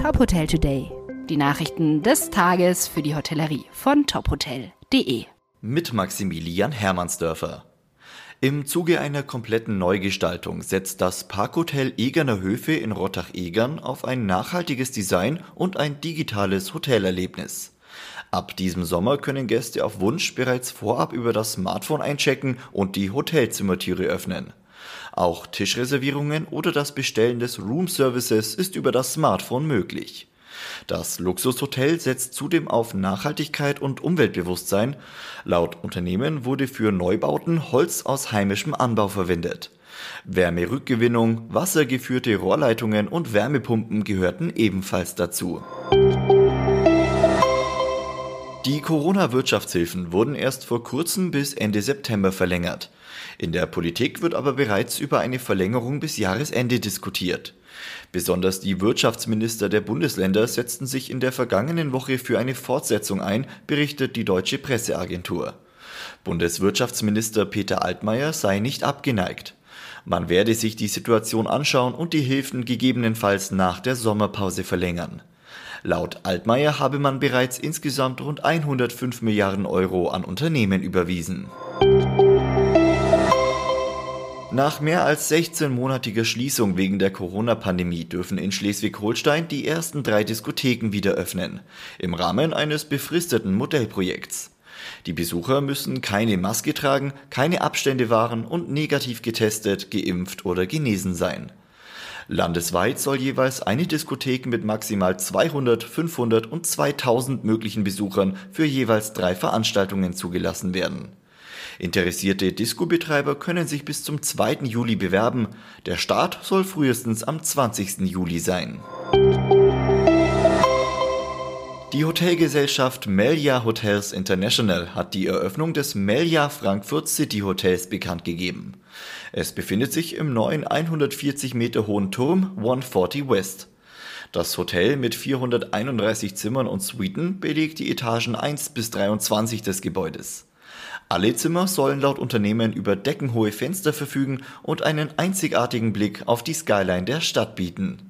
Top Hotel Today. Die Nachrichten des Tages für die Hotellerie von tophotel.de. Mit Maximilian Hermannsdörfer. Im Zuge einer kompletten Neugestaltung setzt das Parkhotel Egerner Höfe in Rottach-Egern auf ein nachhaltiges Design und ein digitales Hotelerlebnis. Ab diesem Sommer können Gäste auf Wunsch bereits vorab über das Smartphone einchecken und die Hotelzimmertüre öffnen. Auch Tischreservierungen oder das Bestellen des Roomservices ist über das Smartphone möglich. Das Luxushotel setzt zudem auf Nachhaltigkeit und Umweltbewusstsein. Laut Unternehmen wurde für Neubauten Holz aus heimischem Anbau verwendet. Wärmerückgewinnung, wassergeführte Rohrleitungen und Wärmepumpen gehörten ebenfalls dazu. Die Corona-Wirtschaftshilfen wurden erst vor kurzem bis Ende September verlängert. In der Politik wird aber bereits über eine Verlängerung bis Jahresende diskutiert. Besonders die Wirtschaftsminister der Bundesländer setzten sich in der vergangenen Woche für eine Fortsetzung ein, berichtet die deutsche Presseagentur. Bundeswirtschaftsminister Peter Altmaier sei nicht abgeneigt. Man werde sich die Situation anschauen und die Hilfen gegebenenfalls nach der Sommerpause verlängern. Laut Altmaier habe man bereits insgesamt rund 105 Milliarden Euro an Unternehmen überwiesen. Nach mehr als 16-monatiger Schließung wegen der Corona-Pandemie dürfen in Schleswig-Holstein die ersten drei Diskotheken wieder öffnen, im Rahmen eines befristeten Modellprojekts. Die Besucher müssen keine Maske tragen, keine Abstände wahren und negativ getestet, geimpft oder genesen sein. Landesweit soll jeweils eine Diskothek mit maximal 200, 500 und 2000 möglichen Besuchern für jeweils drei Veranstaltungen zugelassen werden. Interessierte Disco-Betreiber können sich bis zum 2. Juli bewerben. Der Start soll frühestens am 20. Juli sein. Die Hotelgesellschaft Melia Hotels International hat die Eröffnung des Melia Frankfurt City Hotels bekannt gegeben. Es befindet sich im neuen 140 Meter hohen Turm 140 West. Das Hotel mit 431 Zimmern und Suiten belegt die Etagen 1 bis 23 des Gebäudes. Alle Zimmer sollen laut Unternehmen über deckenhohe Fenster verfügen und einen einzigartigen Blick auf die Skyline der Stadt bieten.